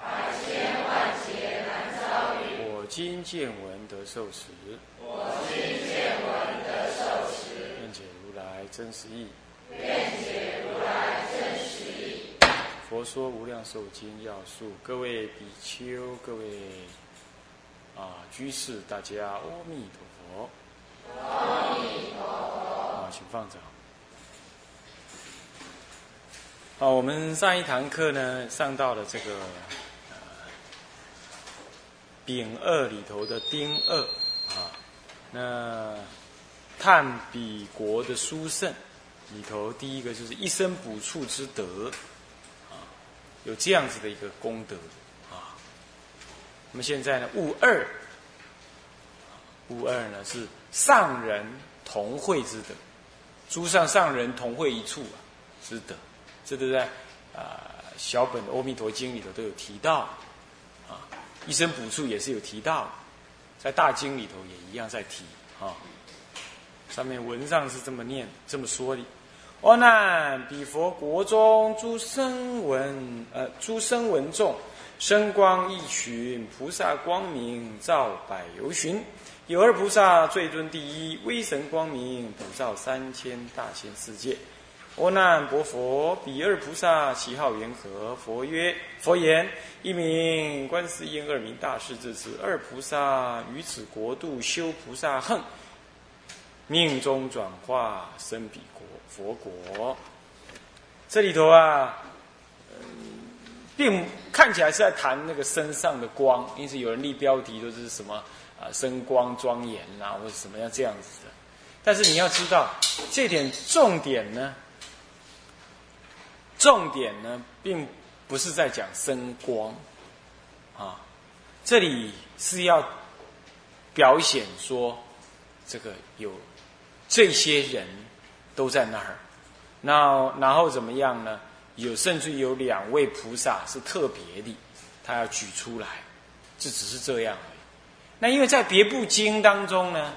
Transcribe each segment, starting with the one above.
百千万劫难遭遇。我今见闻得受持。我今见闻得受持。愿解如来真实义。愿解如来真实义。佛说无量寿经要素，各位比丘，各位啊居士，大家阿弥陀佛。阿弥陀佛。啊，请放掌。好，我们上一堂课呢，上到了这个。丙二里头的丁二啊，那探比国的书圣里头，第一个就是一生补处之德啊，有这样子的一个功德啊。那么现在呢，戊二，戊二呢是上人同会之德，诸上上人同会一处啊之德，这都在啊小本《阿弥陀经》里头都有提到啊。一生补处也是有提到，在大经里头也一样在提啊。上面文上是这么念这么说的：阿难，彼佛国中诸声闻呃诸声闻众，声光一群，菩萨光明照百由旬。有二菩萨最尊第一，威神光明普照三千大千世界。阿难薄佛，彼二菩萨其号缘何？佛曰：佛言，一名观世音，二名大势至此。二菩萨于此国度修菩萨行，命中转化生彼国佛国。这里头啊，嗯并看起来是在谈那个身上的光，因此有人立标题都是什么啊，身光庄严啊，或者什么样这样子的。但是你要知道，这点重点呢？重点呢，并不是在讲声光，啊，这里是要表显说，这个有这些人都在那儿，那然后怎么样呢？有甚至有两位菩萨是特别的，他要举出来，这只是这样而已。那因为在别部经当中呢，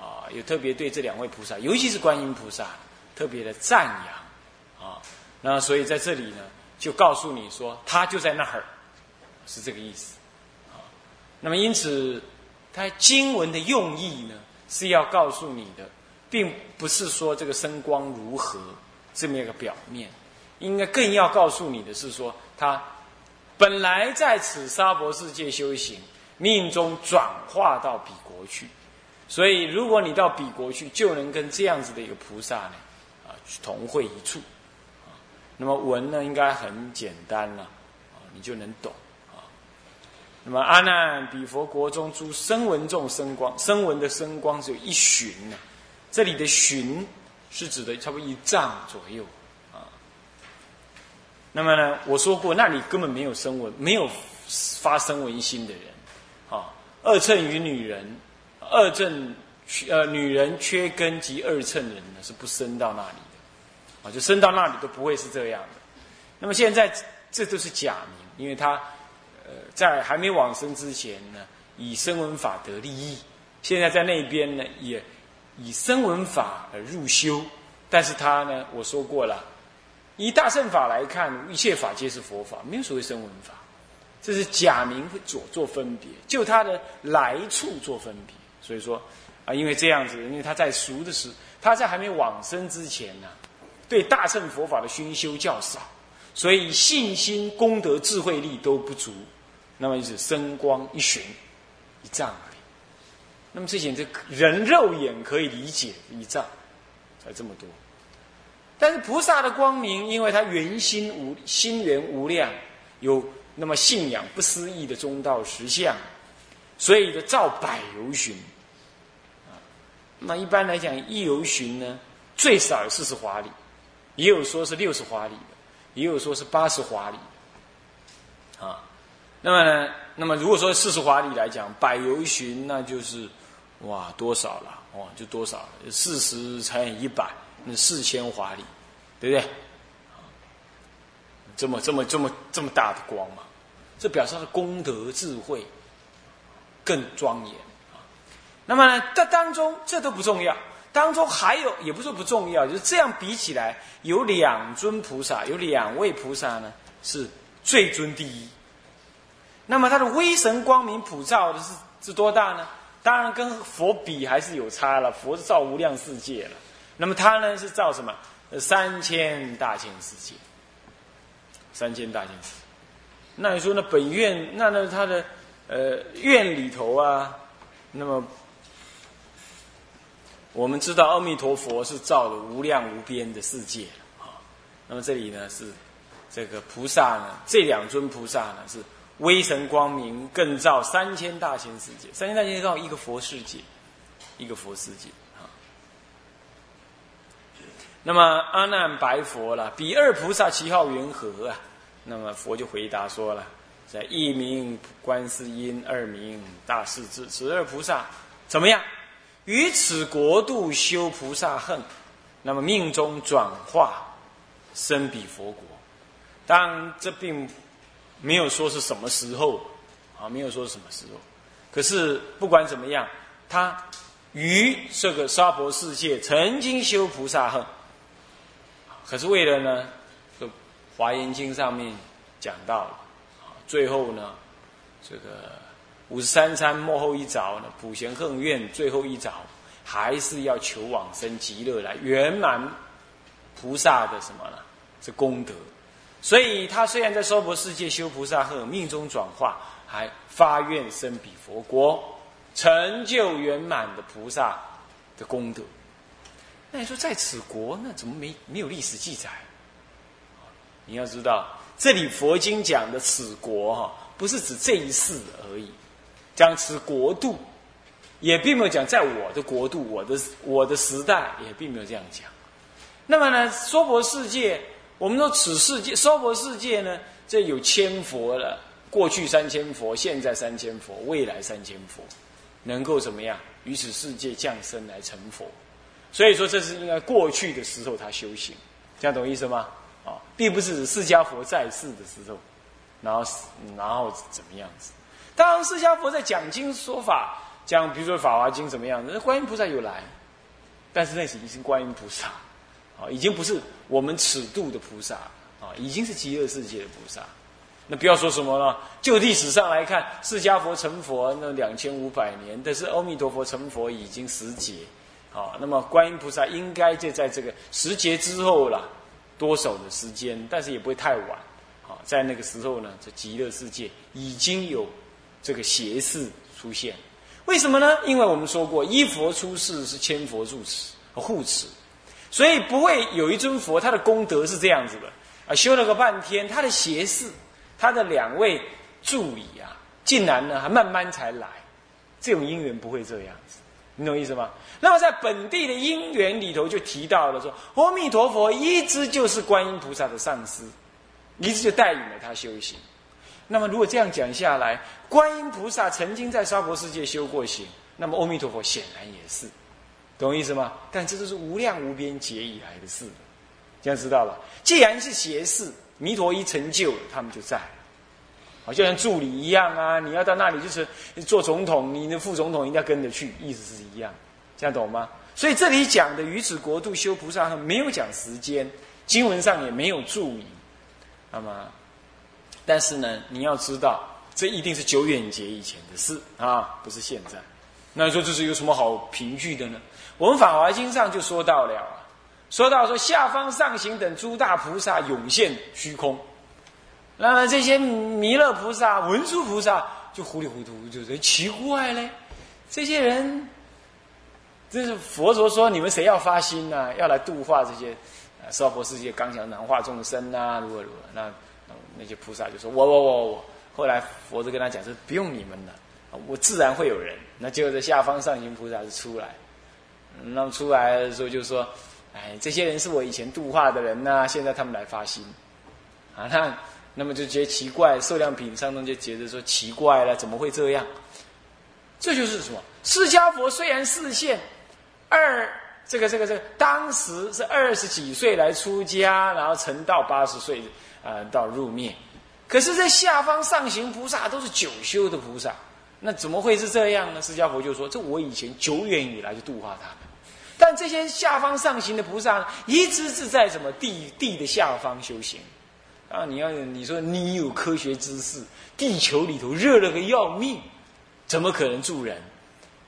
啊，有特别对这两位菩萨，尤其是观音菩萨，特别的赞扬。啊那所以在这里呢，就告诉你说，他就在那儿，是这个意思，啊。那么因此，他经文的用意呢，是要告诉你的，并不是说这个声光如何这么一个表面，应该更要告诉你的是说，他本来在此沙婆世界修行，命中转化到彼国去，所以如果你到彼国去，就能跟这样子的一个菩萨呢，啊，同会一处。那么文呢，应该很简单了，啊，你就能懂啊。那么阿难比佛国中诸声闻众声光，声闻的声光只有一旬呢。这里的旬是指的差不多一丈左右啊。那么呢，我说过，那里根本没有声闻，没有发声闻心的人啊。二乘与女人，二乘呃女人缺根及二乘人呢，是不生到那里。啊，就升到那里都不会是这样的。那么现在这都是假名，因为他呃在还没往生之前呢，以声闻法得利益；现在在那边呢，也以声闻法而入修。但是他呢，我说过了，以大乘法来看，一切法皆是佛法，没有所谓声闻法。这是假名左做分别，就他的来处做分别。所以说啊，因为这样子，因为他在熟的时，他在还没往生之前呢。对大乘佛法的熏修较少，所以信心、功德、智慧力都不足，那么就是生光一寻一丈而已。那么这些这人肉眼可以理解一丈才这么多，但是菩萨的光明，因为他圆心无心源无量，有那么信仰不思议的中道实相，所以的照百游巡啊。那一般来讲，一游巡呢，最少有四十华里。也有说是六十华里的，也有说是八十华里，啊，那么呢，那么如果说四十华里来讲，百由旬那就是哇多少了？哇，就多少了？四十乘以一百，那四千华里，对不对？这么这么这么这么大的光嘛，这表示他的功德智慧更庄严啊。那么，这当中这都不重要，当中还有也不是不重要，就是这样比起来，有两尊菩萨，有两位菩萨呢是最尊第一。那么他的威神光明普照的是是多大呢？当然跟佛比还是有差了，佛是照无量世界了。那么他呢是照什么？三千大千世界，三千大千世界。那你说那本院那那他的呃院里头啊，那么我们知道阿弥陀佛是造的无量无边的世界啊。那么这里呢是这个菩萨呢，这两尊菩萨呢是。微神光明更造三千大千世界，三千大千世界一个佛世界，一个佛世界啊。那么阿难白佛了，比二菩萨其号云何啊？那么佛就回答说了，在一名观世音，二名大势至。此二菩萨怎么样？于此国度修菩萨恨，那么命中转化生彼佛国。当然这并。没有说是什么时候，啊，没有说是什么时候。可是不管怎么样，他于这个娑婆世界曾经修菩萨恨，可是为了呢，这《华严经》上面讲到了，最后呢，这个五十三参幕后一着呢，普贤恨愿最后一着，还是要求往生极乐来圆满菩萨的什么呢？这功德。所以他虽然在娑婆世界修菩萨后，命中转化，还发愿生彼佛国，成就圆满的菩萨的功德。那你说在此国，那怎么没没有历史记载？你要知道，这里佛经讲的此国哈，不是指这一世而已，讲此国度，也并没有讲在我的国度、我的我的时代，也并没有这样讲。那么呢，娑婆世界。我们说此世界娑婆世界呢，这有千佛了，过去三千佛，现在三千佛，未来三千佛，能够怎么样？于此世界降生来成佛，所以说这是应该过去的时候他修行，这样懂意思吗？啊，并不是释迦佛在世的时候，然后然后怎么样子？当，释迦佛在讲经说法，讲比如说《法华经》怎么样？那观音菩萨有来，但是那是已经是观音菩萨。啊，已经不是我们尺度的菩萨啊，已经是极乐世界的菩萨。那不要说什么了，就历史上来看，释迦佛成佛那两千五百年，但是阿弥陀佛成佛已经十劫。啊，那么观音菩萨应该就在这个十劫之后了，多少的时间，但是也不会太晚。啊，在那个时候呢，这极乐世界已经有这个邪事出现。为什么呢？因为我们说过，一佛出世是千佛住持护持。所以不会有一尊佛，他的功德是这样子的啊，修了个半天，他的邪士，他的两位助理啊，竟然呢还慢慢才来，这种因缘不会这样子，你懂意思吗？那么在本地的因缘里头就提到了说，阿弥陀佛一直就是观音菩萨的上师，一直就带领了他修行。那么如果这样讲下来，观音菩萨曾经在娑婆世界修过行，那么阿弥陀佛显然也是。懂意思吗？但这都是无量无边劫以来的事，这样知道吧？既然是邪事，弥陀一成就，他们就在，好，就像助理一样啊！你要到那里就是做总统，你的副总统一定要跟着去，意思是一样，这样懂吗？所以这里讲的于此国度修菩萨，没有讲时间，经文上也没有注明。那么，但是呢，你要知道，这一定是久远劫以前的事啊，不是现在。那你说这是有什么好凭据的呢？我们《法华经》上就说到了啊，说到说下方上行等诸大菩萨涌现虚空，那么这些弥勒菩萨、文殊菩萨就糊里糊涂，就是奇怪嘞。这些人，这是佛陀说你们谁要发心呢？要来度化这些呃娑婆世界刚强难化众生啊，如何如何？那那些菩萨就说：我我我我。后来佛就跟他讲说：不用你们了，我自然会有人。那结果在下方上行菩萨就出来。那么出来的时候就说：“哎，这些人是我以前度化的人呐，现在他们来发心，啊，那那么就觉得奇怪，受量品上中就觉得说奇怪了，怎么会这样？这就是什么？释迦佛虽然视现二这个这个这个，当时是二十几岁来出家，然后成道八十岁啊到入灭，可是，在下方上行菩萨都是久修的菩萨，那怎么会是这样呢？释迦佛就说：“这我以前久远以来就度化他们，但这些下方上行的菩萨，一直是在什么地地的下方修行。”啊！你要你说你有科学知识，地球里头热了个要命，怎么可能住人？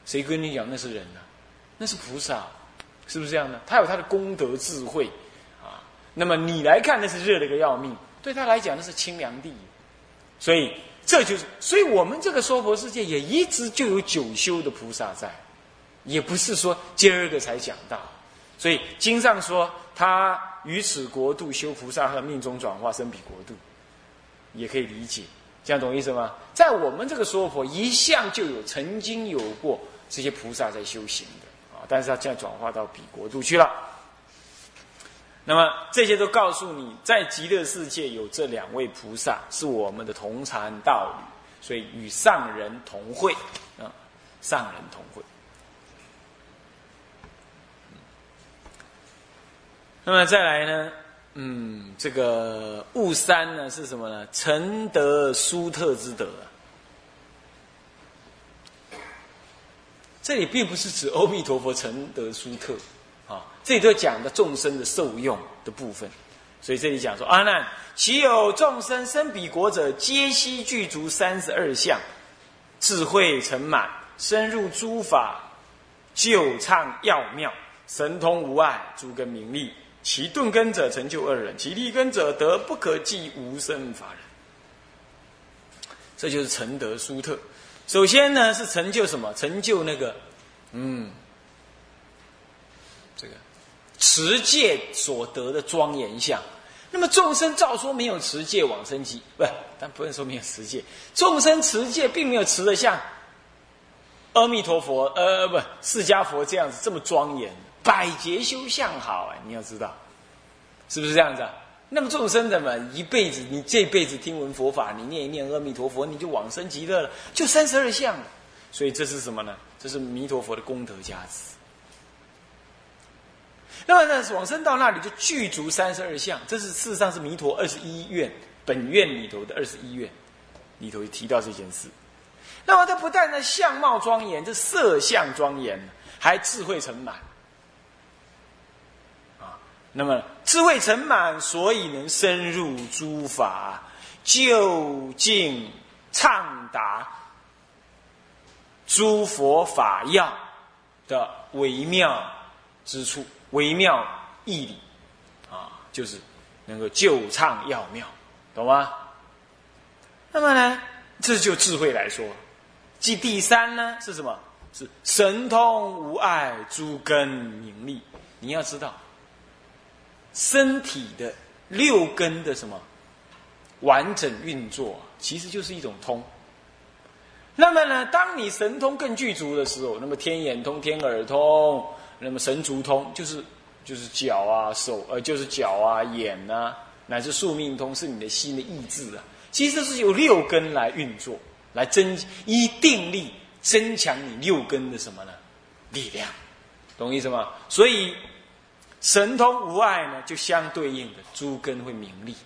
谁跟你讲那是人呢？那是菩萨，是不是这样的？他有他的功德智慧。那么你来看，那是热了个要命，对他来讲那是清凉地。所以这就是，所以我们这个娑婆世界也一直就有九修的菩萨在，也不是说今儿个才讲到。所以经上说他。于此国度修菩萨和命中转化生彼国度，也可以理解，这样懂意思吗？在我们这个娑婆一向就有曾经有过这些菩萨在修行的啊，但是他现在转化到彼国度去了。那么这些都告诉你，在极乐世界有这两位菩萨是我们的同禅道侣，所以与上人同会啊，上人同会。那么再来呢？嗯，这个悟三呢是什么呢？成德殊特之德。这里并不是指阿弥陀佛成德殊特，这里都讲的众生的受用的部分。所以这里讲说：阿难，其有众生生彼国者，皆悉具足三十二相，智慧成满，深入诸法，就畅要妙，神通无碍，诸根明利。其顿根者成就二人，其利根者得不可计无生法人。这就是成德殊特。首先呢，是成就什么？成就那个，嗯，这个持戒所得的庄严相。那么众生照说没有持戒往生极，不，但不能说没有持戒。众生持戒并没有持的像阿弥陀佛，呃，不，释迦佛这样子这么庄严。百劫修相好哎，你要知道，是不是这样子啊？那么众生怎么，一辈子你这辈子听闻佛法，你念一念阿弥陀佛，你就往生极乐了，就三十二相了。所以这是什么呢？这是弥陀佛的功德加持。那么呢，往生到那里就具足三十二相，这是事实上是弥陀二十一愿本愿里头的二十一愿里头提到这件事。那么他不但呢相貌庄严，这色相庄严，还智慧成满啊。那么智慧成满，所以能深入诸法，究竟畅达诸佛法要的微妙之处、微妙义理啊，就是能够就畅要妙，懂吗？那么呢，这就智慧来说，即第三呢是什么？是神通无碍，诸根明利。你要知道。身体的六根的什么完整运作，其实就是一种通。那么呢，当你神通更具足的时候，那么天眼通、天耳通，那么神足通，就是就是脚啊、手呃，就是脚啊、眼呐，乃至宿命通，是你的心的意志啊。其实是由六根来运作，来增依定力增强你六根的什么呢？力量，懂意思吗？所以。神通无碍呢，就相对应的诸根会明利，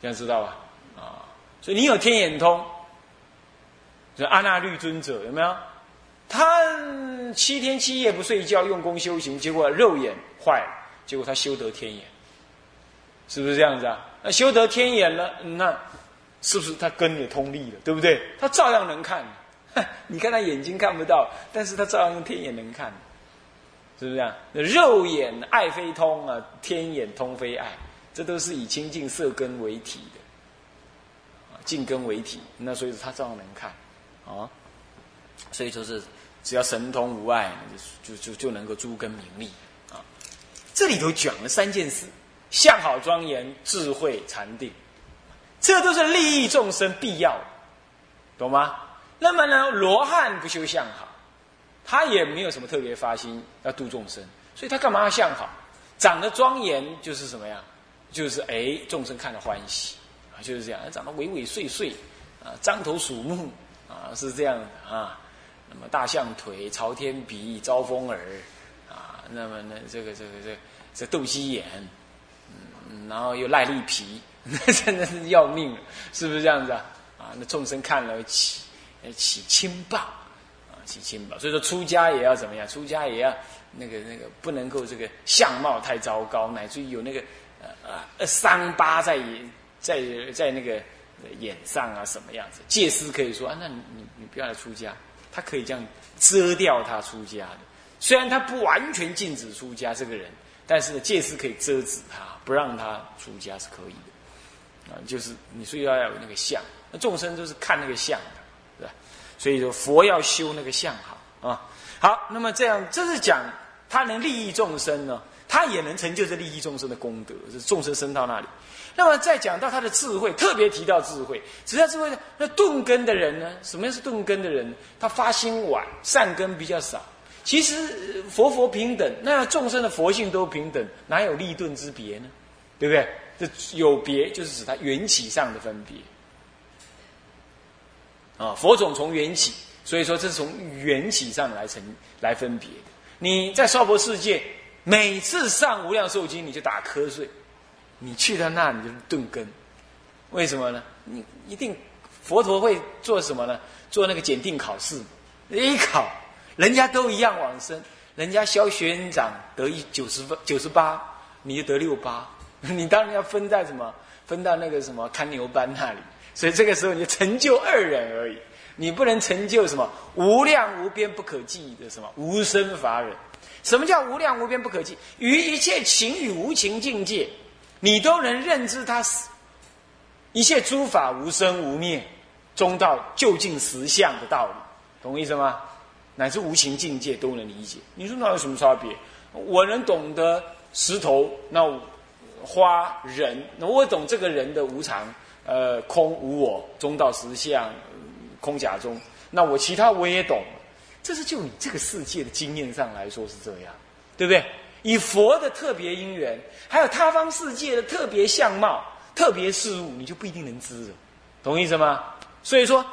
这样知道吧？啊，所以你有天眼通，就阿那律尊者有没有？他七天七夜不睡觉，用功修行，结果肉眼坏了，结果他修得天眼，是不是这样子啊？那修得天眼了，那是不是他根也通利了？对不对？他照样能看，你看他眼睛看不到，但是他照样用天眼能看。是不是这样？肉眼爱非通啊，天眼通非爱，这都是以清净色根为体的，净根为体。那所以说他照样能看，啊，所以说是只要神通无碍，就就就能够诸根明利啊。这里头讲了三件事：相好庄严、智慧禅定，这都是利益众生必要，懂吗？那么呢，罗汉不修相好。他也没有什么特别发心要度众生，所以他干嘛要相好？长得庄严就是什么呀？就是哎，众生看了欢喜啊，就是这样，长得畏畏缩缩，啊，獐头鼠目，啊，是这样的啊。那么大象腿、朝天鼻、招风耳，啊，那么呢，这个这个这这斗鸡眼，嗯，然后又赖力皮，那真的是要命了，是不是这样子啊？啊，那众生看了起起轻暴，啊，起轻暴。所以说出家也要怎么样？出家也要那个那个不能够这个相貌太糟糕，乃至于有那个呃呃伤疤在在在那个眼上啊什么样子？戒师可以说啊，那你你你不要来出家。他可以这样遮掉他出家的，虽然他不完全禁止出家这个人，但是呢，戒师可以遮止他，不让他出家是可以的，啊，就是你所以要有那个相，那众生都是看那个相的，对吧？所以说佛要修那个相好啊，好，那么这样这是讲他能利益众生呢，他也能成就这利益众生的功德，是众生生到那里。那么再讲到他的智慧，特别提到智慧，提到智慧？那钝根的人呢？什么样是钝根的人？他发心晚，善根比较少。其实佛佛平等，那众生的佛性都平等，哪有利钝之别呢？对不对？这有别就是指他缘起上的分别。啊，佛种从缘起，所以说这是从缘起上来成来分别。你在娑婆世界，每次上无量寿经，你就打瞌睡。你去到那，你就是顿根，为什么呢？你一定佛陀会做什么呢？做那个检定考试，一考，人家都一样往生，人家萧学院长得一九十分九十八，你就得六八，你当然要分在什么？分到那个什么看牛班那里。所以这个时候你就成就二人而已，你不能成就什么无量无边不可计的什么无生法忍。什么叫无量无边不可计？于一切情与无情境界。你都能认知它是一切诸法无生无灭，中道究竟实相的道理，懂我意思吗？乃至无情境界都能理解。你说那有什么差别？我能懂得石头，那花人，那我懂这个人的无常，呃，空无我，中道实相，空假中。那我其他我也懂，这是就你这个世界的经验上来说是这样，对不对？以佛的特别因缘，还有他方世界的特别相貌、特别事物，你就不一定能知了，懂意思吗？所以说，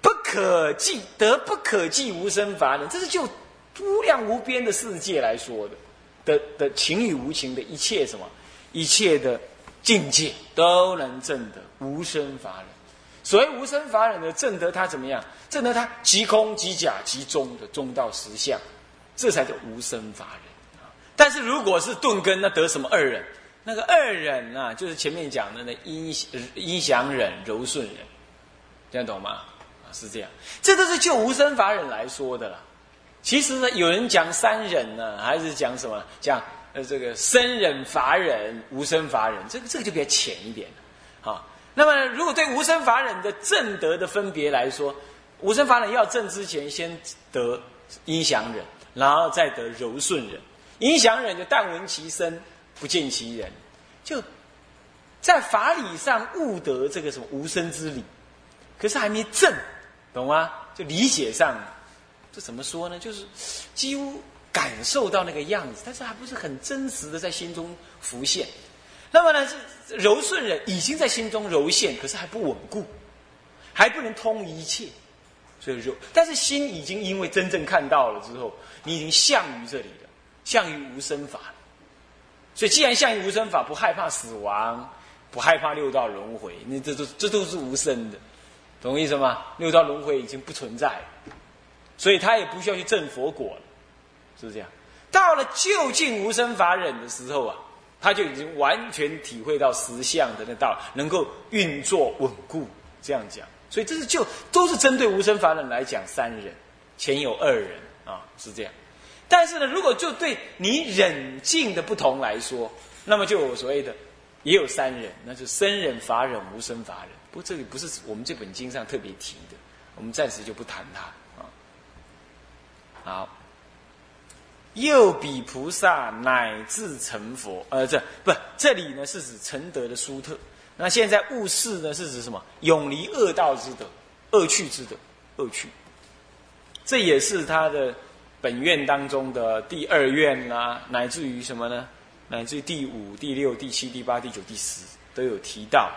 不可计得不可计无生法忍，这是就无量无边的世界来说的的的情与无情的一切什么一切的境界，都能证得无生法忍。所谓无生法忍的证得，它怎么样？正得它即空即假即中的中道实相。这才叫无生法忍啊！但是如果是钝根，那得什么二忍？那个二忍啊，就是前面讲的那阴阴祥忍、柔顺忍，听得懂吗？啊，是这样，这都是就无生法忍来说的了。其实呢，有人讲三忍呢，还是讲什么？讲呃这个生忍法忍、无生法忍，这个这个就比较浅一点了。啊，那么如果对无生法忍的正德的分别来说，无生法忍要正之前，先得阴祥忍。然后再得柔顺人，影响人就但闻其声，不见其人，就在法理上悟得这个什么无生之理，可是还没正，懂吗？就理解上，这怎么说呢？就是几乎感受到那个样子，但是还不是很真实的在心中浮现。那么呢，是柔顺人已经在心中柔现，可是还不稳固，还不能通一切。所以柔，但是心已经因为真正看到了之后。你已经向于这里了，向于无生法。所以，既然向于无生法，不害怕死亡，不害怕六道轮回，那这都这都是无生的，懂我意思吗？六道轮回已经不存在了，所以他也不需要去证佛果了，是不是这样？到了就近无生法忍的时候啊，他就已经完全体会到实相的那道，能够运作稳固。这样讲，所以这是就都是针对无生法忍来讲三忍，前有二忍。啊，是这样，但是呢，如果就对你忍境的不同来说，那么就有所谓的，也有三忍，那是生忍、法忍、无生法忍。不过这里不是我们这本经上特别提的，我们暂时就不谈它啊。好，又比菩萨乃至成佛，呃，这不这里呢是指成德的殊特。那现在悟事呢是指什么？永离恶道之德，恶趣之德，恶趣。这也是他的本愿当中的第二愿啦，乃至于什么呢？乃至于第五、第六、第七、第八、第九、第十，都有提到，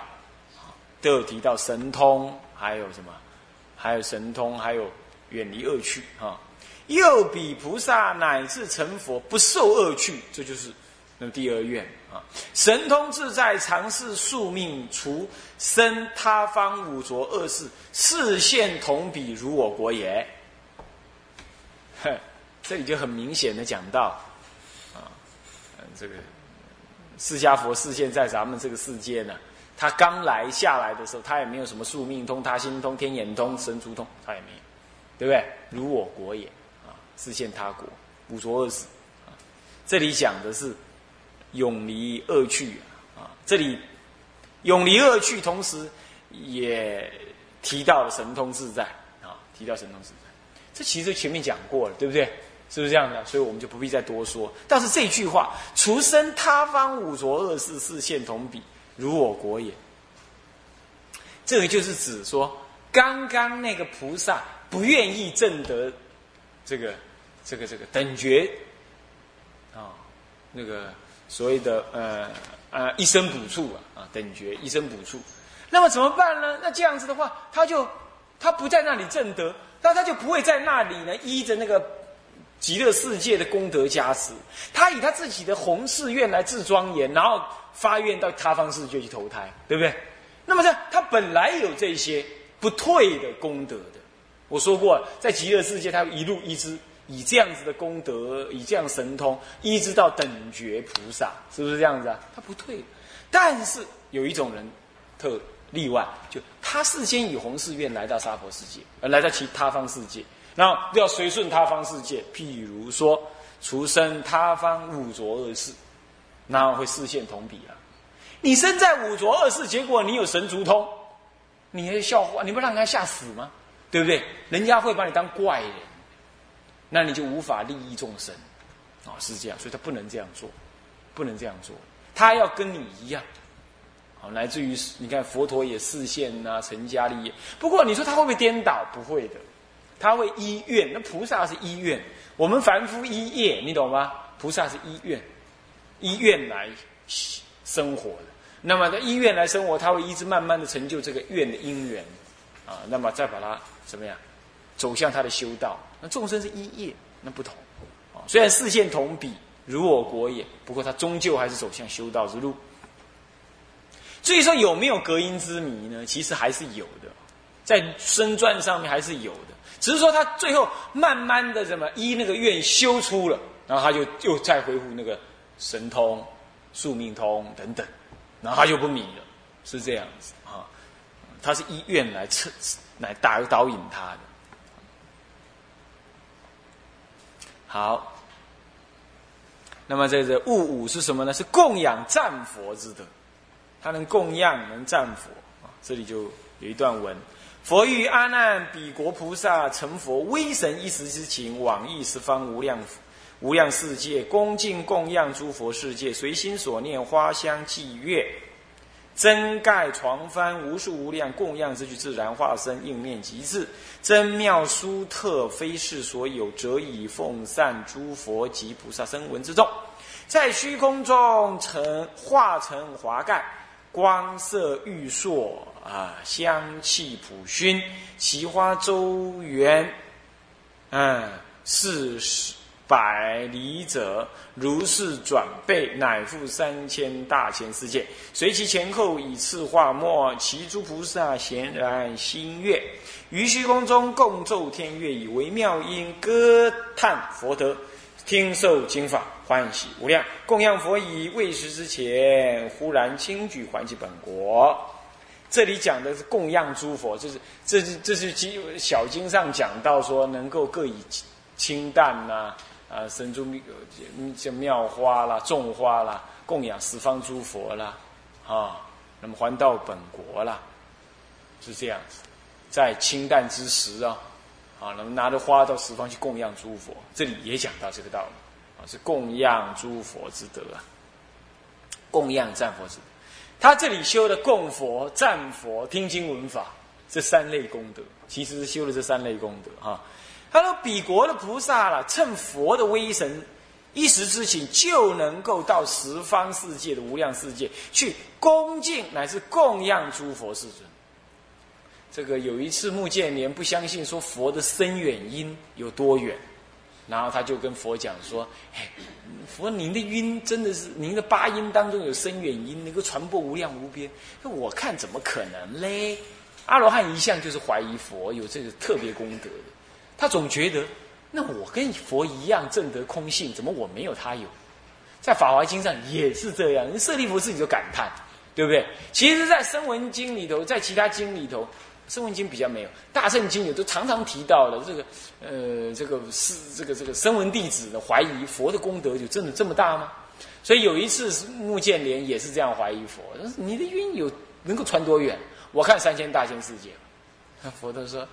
都有提到神通，还有什么？还有神通，还有远离恶趣啊。又比菩萨乃至成佛不受恶趣，这就是那第二愿啊。神通自在，常是宿命，除生他方五浊恶世，视现同比如我国也。哼，这里就很明显的讲到啊，这个释迦佛视现在咱们这个世界呢，他刚来下来的时候，他也没有什么宿命通、他心通、天眼通、神足通，他也没有，对不对？如我国也。视现他国，五浊恶世！这里讲的是永离恶趣啊！这里永离恶趣，同时也提到了神通自在啊！提到神通自在，这其实前面讲过了，对不对？是不是这样的？所以我们就不必再多说。但是这句话“除生他方五浊恶世，视现同比，如我国也”，这个就是指说，刚刚那个菩萨不愿意证得这个。这个这个等觉啊，那个所谓的呃呃一生补处啊啊等觉一生补处，那么怎么办呢？那这样子的话，他就他不在那里正德，那他就不会在那里呢依着那个极乐世界的功德加持，他以他自己的弘誓愿来自庄严，然后发愿到他方世界去投胎，对不对？那么这他本来有这些不退的功德的，我说过，在极乐世界他一路一直。以这样子的功德，以这样神通，一直到等觉菩萨，是不是这样子啊？他不退，但是有一种人特例外，就他事先以弘誓愿来到娑婆世界，而来到其他方世界，然后要随顺他方世界。譬如说，出生他方五浊恶世，然后会视线同比啊。你身在五浊恶世，结果你有神足通，你还笑话，你不让人家吓死吗？对不对？人家会把你当怪人。那你就无法利益众生，啊，是这样，所以他不能这样做，不能这样做，他要跟你一样，好，来自于你看佛陀也视现呐，成家立业。不过你说他会不会颠倒？不会的，他会依愿。那菩萨是依愿，我们凡夫依业，你懂吗？菩萨是依愿，依愿来生活的。那么在依愿来生活，他会一直慢慢的成就这个愿的因缘，啊，那么再把它怎么样？走向他的修道，那众生是一业，那不同啊。虽然视线同比，如我国也，不过他终究还是走向修道之路。至于说有没有隔音之谜呢？其实还是有的，在身传上面还是有的，只是说他最后慢慢的什么依那个愿修出了，然后他就又再恢复那个神通、宿命通等等，然后他就不迷了，是这样子啊。他是依愿来测来导导引他的。好，那么这个物五是什么呢？是供养战佛之德，他能供养，能战佛啊。这里就有一段文：佛欲阿难彼国菩萨成佛威神一时之情，往诣十方无量无量世界，恭敬供养诸佛世界，随心所念花香祭月。真盖床幡无数无量供养之具，自然化身应面极致，真妙殊特，非世所有，则以奉善诸佛及菩萨声闻之众，在虚空中成化成华盖，光色玉烁啊，香气普熏，奇花周圆，嗯，是是。百里者，如是转背，乃复三千大千世界。随其前后以次化末，其诸菩萨咸然心悦，于虚空中共奏天乐，以微妙音歌叹佛德，听受经法，欢喜无量。供养佛已未食之前，忽然轻举还其本国。这里讲的是供养诸佛，就是这是这是经小经上讲到说，能够各以清淡呐。啊神珠妙像妙花啦、种花啦，供养十方诸佛啦，啊，那么还到本国啦，是这样子，在清淡之时啊，啊，那么拿着花到十方去供养诸佛，这里也讲到这个道理，啊，是供养诸佛之德啊，供养赞佛之德，他这里修的供佛、赞佛、听经闻法这三类功德，其实是修的这三类功德啊。他说：“彼国的菩萨了，趁佛的威神，一时之情就能够到十方世界的无量世界去恭敬乃至供养诸佛世尊。这个有一次穆建连不相信说佛的深远音有多远，然后他就跟佛讲说：“哎，佛您的音真的是您的八音当中有深远音，能够传播无量无边。我看怎么可能嘞？阿罗汉一向就是怀疑佛有这个特别功德的，他总觉得那我跟佛一样证得空性，怎么我没有他有？在《法华经》上也是这样，舍利弗自己就感叹，对不对？其实，在《声闻经》里头，在其他经里头。《声闻经》比较没有，《大圣经》也都常常提到了这个，呃，这个是这个这个声闻弟子的怀疑佛的功德就真的这么大吗？所以有一次穆建连也是这样怀疑佛，你的音有能够传多远？我看三千大千世界。佛都说，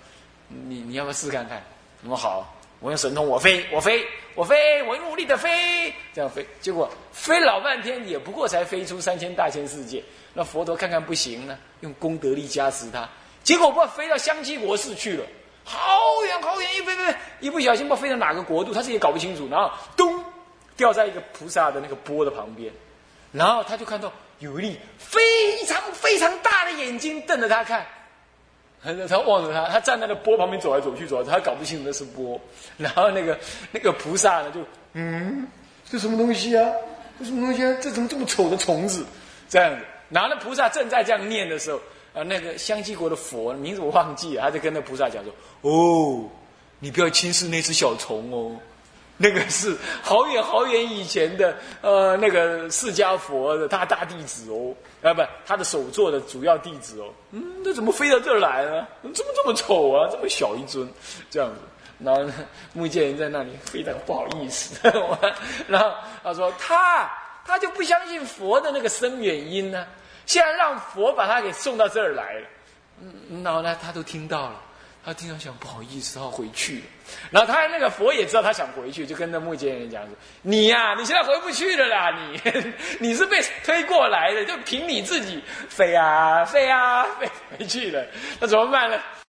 你你要不要试看看？那么好，我用神通，我飞，我飞，我飞，我努力的飞，这样飞，结果飞老半天，也不过才飞出三千大千世界。那佛陀看看不行呢，用功德力加持他。结果不飞到香积国寺去了，好远好远，一飞飞，一不小心不飞到哪个国度，他自己也搞不清楚。然后咚，掉在一个菩萨的那个钵的旁边，然后他就看到有一粒非常非常大的眼睛瞪着他看，他他望着他，他站在那波旁边走来走去，走来，他搞不清楚那是波。然后那个那个菩萨呢，就嗯，这什么东西啊？这什么东西啊？这怎么这么丑的虫子？这样子，然后那菩萨正在这样念的时候。啊，那个香积国的佛名字我忘记了，他就跟那菩萨讲说：“哦，你不要轻视那只小虫哦，那个是好远好远以前的呃那个释迦佛的他大弟子哦，啊不，他的首座的主要弟子哦，嗯，那怎么飞到这儿来呢？怎么这么丑啊？这么小一尊，这样子。然后木剑人在那里非常不好意思，然后他说他他就不相信佛的那个深远音呢。”现在让佛把他给送到这儿来了，嗯，然后呢，他都听到了，他听到想不好意思，他要回去。然后他那个佛也知道他想回去，就跟那木犍人讲说：“你呀，你现在回不去了啦，你 你是被推过来的，就凭你自己飞啊飞啊飞回去了，那怎么办呢？”